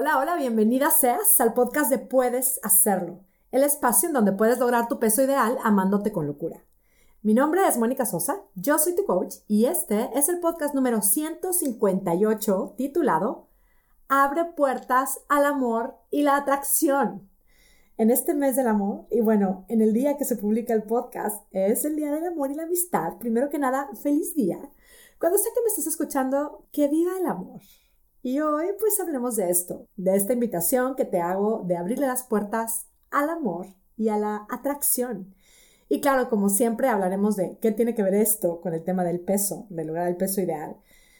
Hola, hola, bienvenida seas al podcast de Puedes Hacerlo, el espacio en donde puedes lograr tu peso ideal amándote con locura. Mi nombre es Mónica Sosa, yo soy tu coach y este es el podcast número 158 titulado Abre puertas al amor y la atracción. En este mes del amor, y bueno, en el día que se publica el podcast, es el Día del Amor y la Amistad. Primero que nada, feliz día. Cuando sé que me estás escuchando, que viva el amor. Y hoy pues hablemos de esto, de esta invitación que te hago de abrirle las puertas al amor y a la atracción. Y claro, como siempre hablaremos de qué tiene que ver esto con el tema del peso, de lograr el peso ideal.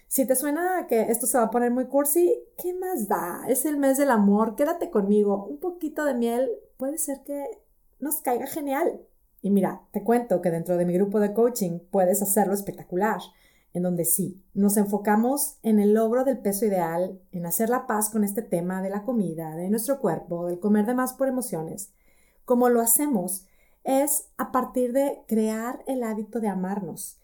Si te suena que esto se va a poner muy cursi, ¿qué más da? Es el mes del amor, quédate conmigo. Un poquito de miel puede ser que nos caiga genial. Y mira, te cuento que dentro de mi grupo de coaching puedes hacerlo espectacular en donde sí, nos enfocamos en el logro del peso ideal, en hacer la paz con este tema de la comida, de nuestro cuerpo, del comer de más por emociones. Como lo hacemos es a partir de crear el hábito de amarnos.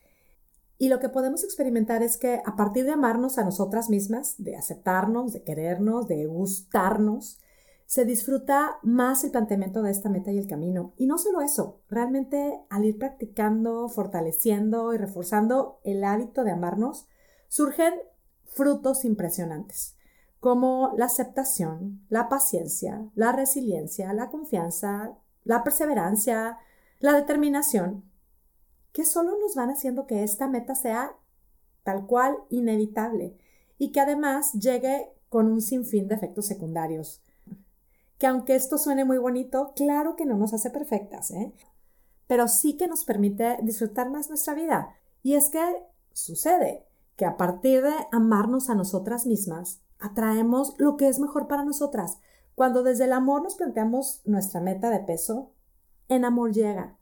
Y lo que podemos experimentar es que a partir de amarnos a nosotras mismas, de aceptarnos, de querernos, de gustarnos, se disfruta más el planteamiento de esta meta y el camino. Y no solo eso, realmente al ir practicando, fortaleciendo y reforzando el hábito de amarnos, surgen frutos impresionantes, como la aceptación, la paciencia, la resiliencia, la confianza, la perseverancia, la determinación, que solo nos van haciendo que esta meta sea tal cual inevitable y que además llegue con un sinfín de efectos secundarios que aunque esto suene muy bonito, claro que no nos hace perfectas, ¿eh? pero sí que nos permite disfrutar más nuestra vida. Y es que sucede que a partir de amarnos a nosotras mismas, atraemos lo que es mejor para nosotras. Cuando desde el amor nos planteamos nuestra meta de peso, en amor llega.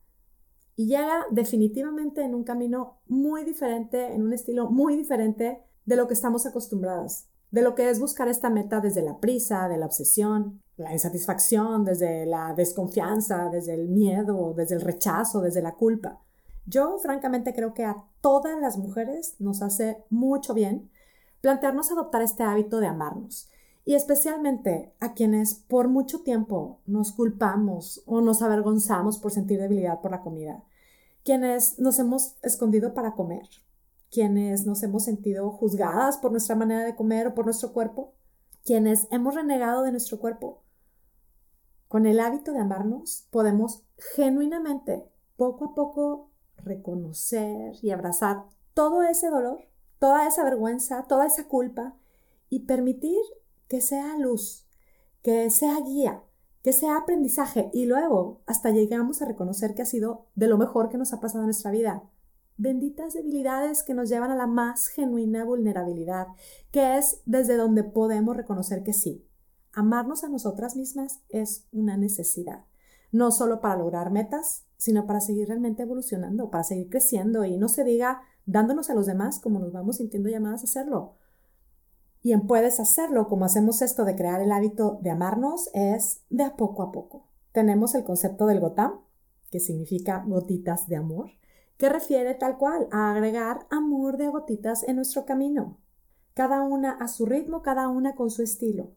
Y llega definitivamente en un camino muy diferente, en un estilo muy diferente de lo que estamos acostumbradas, de lo que es buscar esta meta desde la prisa, de la obsesión, la insatisfacción, desde la desconfianza, desde el miedo, desde el rechazo, desde la culpa. Yo francamente creo que a todas las mujeres nos hace mucho bien plantearnos adoptar este hábito de amarnos y especialmente a quienes por mucho tiempo nos culpamos o nos avergonzamos por sentir debilidad por la comida, quienes nos hemos escondido para comer, quienes nos hemos sentido juzgadas por nuestra manera de comer o por nuestro cuerpo, quienes hemos renegado de nuestro cuerpo con el hábito de amarnos podemos genuinamente, poco a poco, reconocer y abrazar todo ese dolor, toda esa vergüenza, toda esa culpa y permitir que sea luz, que sea guía, que sea aprendizaje y luego hasta llegamos a reconocer que ha sido de lo mejor que nos ha pasado en nuestra vida. Benditas debilidades que nos llevan a la más genuina vulnerabilidad, que es desde donde podemos reconocer que sí, amarnos a nosotras mismas es una necesidad, no solo para lograr metas, sino para seguir realmente evolucionando, para seguir creciendo y no se diga dándonos a los demás como nos vamos sintiendo llamadas a hacerlo. Y en puedes hacerlo como hacemos esto de crear el hábito de amarnos es de a poco a poco. Tenemos el concepto del gotam, que significa gotitas de amor, que refiere tal cual a agregar amor de gotitas en nuestro camino, cada una a su ritmo, cada una con su estilo.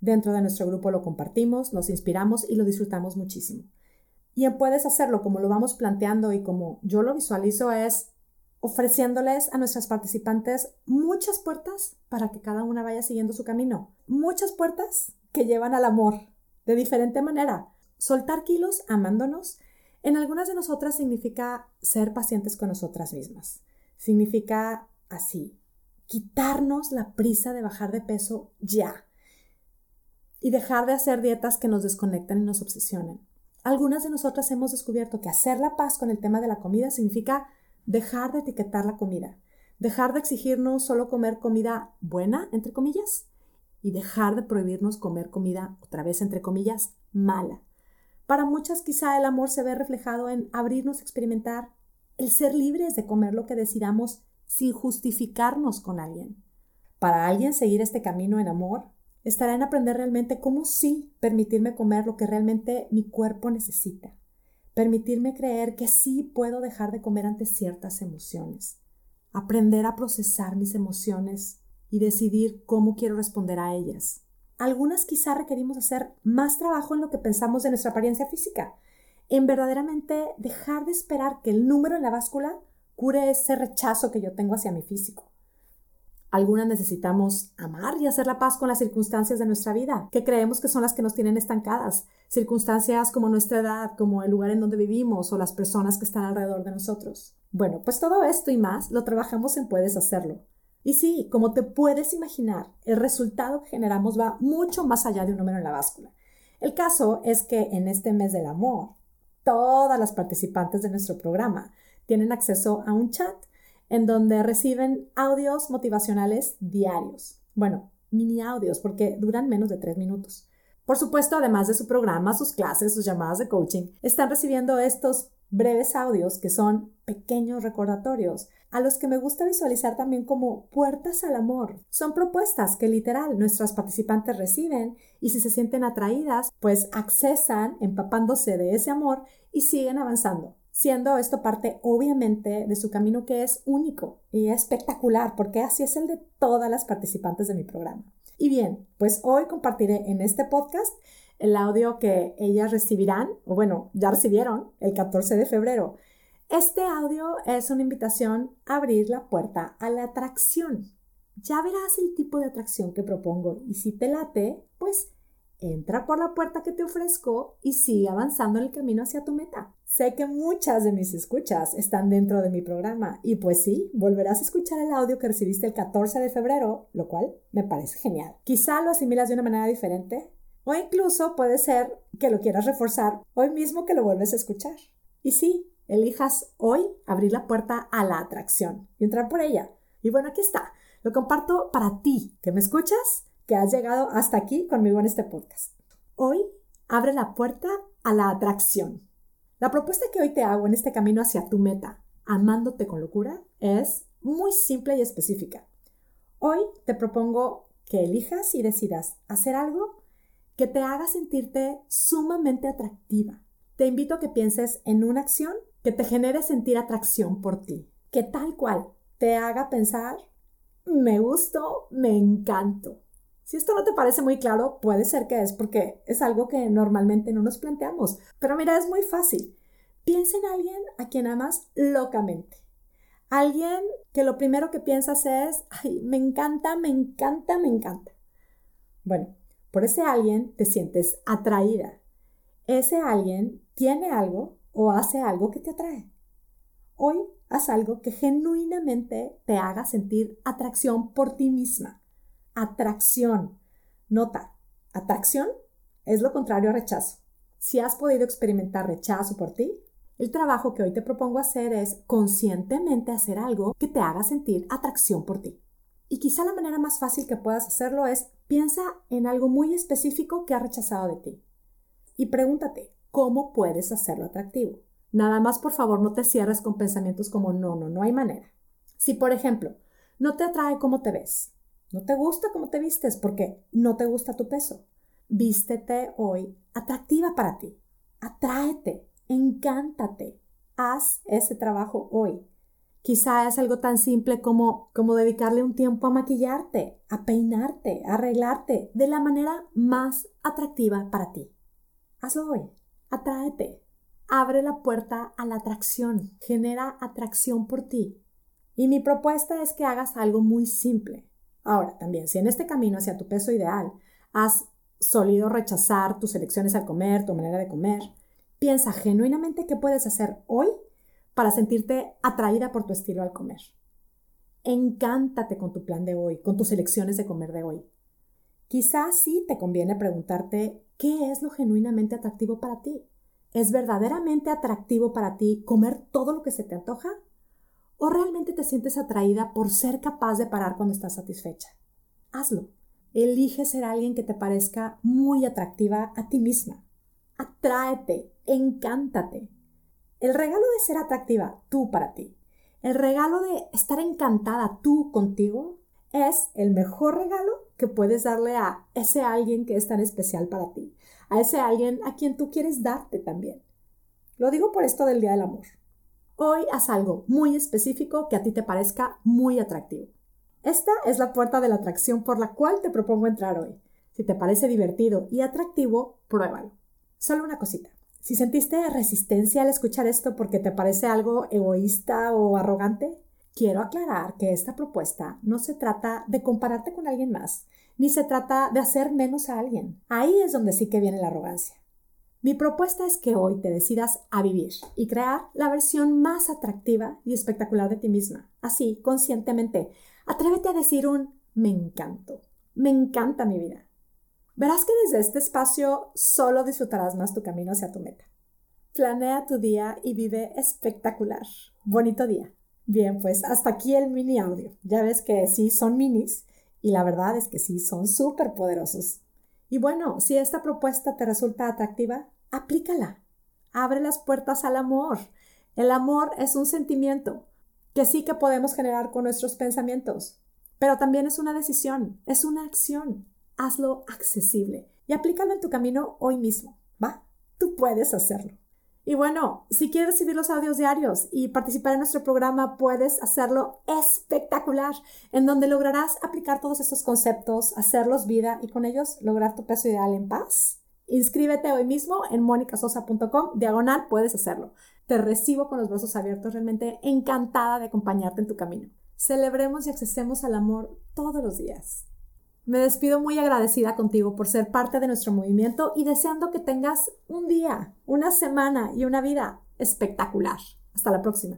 Dentro de nuestro grupo lo compartimos, nos inspiramos y lo disfrutamos muchísimo. Y puedes hacerlo como lo vamos planteando y como yo lo visualizo es ofreciéndoles a nuestras participantes muchas puertas para que cada una vaya siguiendo su camino. Muchas puertas que llevan al amor de diferente manera. Soltar kilos amándonos en algunas de nosotras significa ser pacientes con nosotras mismas. Significa así, quitarnos la prisa de bajar de peso ya y dejar de hacer dietas que nos desconectan y nos obsesionen. Algunas de nosotras hemos descubierto que hacer la paz con el tema de la comida significa dejar de etiquetar la comida, dejar de exigirnos solo comer comida buena, entre comillas, y dejar de prohibirnos comer comida, otra vez, entre comillas, mala. Para muchas quizá el amor se ve reflejado en abrirnos a experimentar el ser libres de comer lo que decidamos sin justificarnos con alguien. Para alguien seguir este camino en amor estará en aprender realmente cómo sí permitirme comer lo que realmente mi cuerpo necesita. Permitirme creer que sí puedo dejar de comer ante ciertas emociones. Aprender a procesar mis emociones y decidir cómo quiero responder a ellas. algunas quizá requerimos hacer más trabajo en lo que pensamos de nuestra apariencia física, en verdaderamente dejar de esperar que el número en la báscula cure ese rechazo que yo tengo hacia mi físico. Algunas necesitamos amar y hacer la paz con las circunstancias de nuestra vida, que creemos que son las que nos tienen estancadas. Circunstancias como nuestra edad, como el lugar en donde vivimos o las personas que están alrededor de nosotros. Bueno, pues todo esto y más lo trabajamos en Puedes Hacerlo. Y sí, como te puedes imaginar, el resultado que generamos va mucho más allá de un número en la báscula. El caso es que en este mes del amor, todas las participantes de nuestro programa tienen acceso a un chat en donde reciben audios motivacionales diarios. Bueno, mini audios porque duran menos de tres minutos. Por supuesto, además de su programa, sus clases, sus llamadas de coaching, están recibiendo estos breves audios que son pequeños recordatorios, a los que me gusta visualizar también como puertas al amor. Son propuestas que literal nuestras participantes reciben y si se sienten atraídas, pues accesan empapándose de ese amor y siguen avanzando siendo esto parte obviamente de su camino que es único y espectacular, porque así es el de todas las participantes de mi programa. Y bien, pues hoy compartiré en este podcast el audio que ellas recibirán, o bueno, ya recibieron el 14 de febrero. Este audio es una invitación a abrir la puerta a la atracción. Ya verás el tipo de atracción que propongo y si te late, pues entra por la puerta que te ofrezco y sigue avanzando en el camino hacia tu meta. Sé que muchas de mis escuchas están dentro de mi programa y pues sí, volverás a escuchar el audio que recibiste el 14 de febrero, lo cual me parece genial. Quizá lo asimilas de una manera diferente o incluso puede ser que lo quieras reforzar hoy mismo que lo vuelves a escuchar. Y sí, elijas hoy abrir la puerta a la atracción y entrar por ella. Y bueno, aquí está. Lo comparto para ti, que me escuchas, que has llegado hasta aquí conmigo en este podcast. Hoy abre la puerta a la atracción. La propuesta que hoy te hago en este camino hacia tu meta, amándote con locura, es muy simple y específica. Hoy te propongo que elijas y decidas hacer algo que te haga sentirte sumamente atractiva. Te invito a que pienses en una acción que te genere sentir atracción por ti, que tal cual te haga pensar, me gusto, me encanto. Si esto no te parece muy claro, puede ser que es porque es algo que normalmente no nos planteamos. Pero mira, es muy fácil. Piensa en alguien a quien amas locamente. Alguien que lo primero que piensas es, ay, me encanta, me encanta, me encanta. Bueno, por ese alguien te sientes atraída. Ese alguien tiene algo o hace algo que te atrae. Hoy haz algo que genuinamente te haga sentir atracción por ti misma atracción. Nota, atracción es lo contrario a rechazo. Si has podido experimentar rechazo por ti, el trabajo que hoy te propongo hacer es conscientemente hacer algo que te haga sentir atracción por ti. Y quizá la manera más fácil que puedas hacerlo es piensa en algo muy específico que ha rechazado de ti. Y pregúntate, ¿cómo puedes hacerlo atractivo? Nada más, por favor, no te cierres con pensamientos como no, no, no hay manera. Si, por ejemplo, no te atrae cómo te ves, no te gusta cómo te vistes porque no te gusta tu peso. Vístete hoy atractiva para ti. Atráete, encántate. Haz ese trabajo hoy. Quizá es algo tan simple como, como dedicarle un tiempo a maquillarte, a peinarte, a arreglarte de la manera más atractiva para ti. Hazlo hoy. Atráete. Abre la puerta a la atracción. Genera atracción por ti. Y mi propuesta es que hagas algo muy simple. Ahora, también, si en este camino hacia tu peso ideal has solido rechazar tus elecciones al comer, tu manera de comer, piensa genuinamente qué puedes hacer hoy para sentirte atraída por tu estilo al comer. Encántate con tu plan de hoy, con tus elecciones de comer de hoy. Quizás sí te conviene preguntarte qué es lo genuinamente atractivo para ti. ¿Es verdaderamente atractivo para ti comer todo lo que se te antoja? ¿O realmente te sientes atraída por ser capaz de parar cuando estás satisfecha? Hazlo. Elige ser alguien que te parezca muy atractiva a ti misma. Atráete, encántate. El regalo de ser atractiva tú para ti, el regalo de estar encantada tú contigo, es el mejor regalo que puedes darle a ese alguien que es tan especial para ti, a ese alguien a quien tú quieres darte también. Lo digo por esto del Día del Amor. Hoy haz algo muy específico que a ti te parezca muy atractivo. Esta es la puerta de la atracción por la cual te propongo entrar hoy. Si te parece divertido y atractivo, pruébalo. Solo una cosita. Si sentiste resistencia al escuchar esto porque te parece algo egoísta o arrogante, quiero aclarar que esta propuesta no se trata de compararte con alguien más, ni se trata de hacer menos a alguien. Ahí es donde sí que viene la arrogancia. Mi propuesta es que hoy te decidas a vivir y crear la versión más atractiva y espectacular de ti misma. Así, conscientemente, atrévete a decir un me encanto, me encanta mi vida. Verás que desde este espacio solo disfrutarás más tu camino hacia tu meta. Planea tu día y vive espectacular. Bonito día. Bien, pues hasta aquí el mini audio. Ya ves que sí son minis y la verdad es que sí son súper poderosos. Y bueno, si esta propuesta te resulta atractiva, aplícala. Abre las puertas al amor. El amor es un sentimiento que sí que podemos generar con nuestros pensamientos, pero también es una decisión, es una acción hazlo accesible y aplícalo en tu camino hoy mismo, ¿va? Tú puedes hacerlo. Y bueno, si quieres recibir los audios diarios y participar en nuestro programa, puedes hacerlo espectacular, en donde lograrás aplicar todos estos conceptos, hacerlos vida y con ellos lograr tu peso ideal en paz. Inscríbete hoy mismo en monicasosa.com, diagonal, puedes hacerlo. Te recibo con los brazos abiertos, realmente encantada de acompañarte en tu camino. Celebremos y accesemos al amor todos los días. Me despido muy agradecida contigo por ser parte de nuestro movimiento y deseando que tengas un día, una semana y una vida espectacular. Hasta la próxima.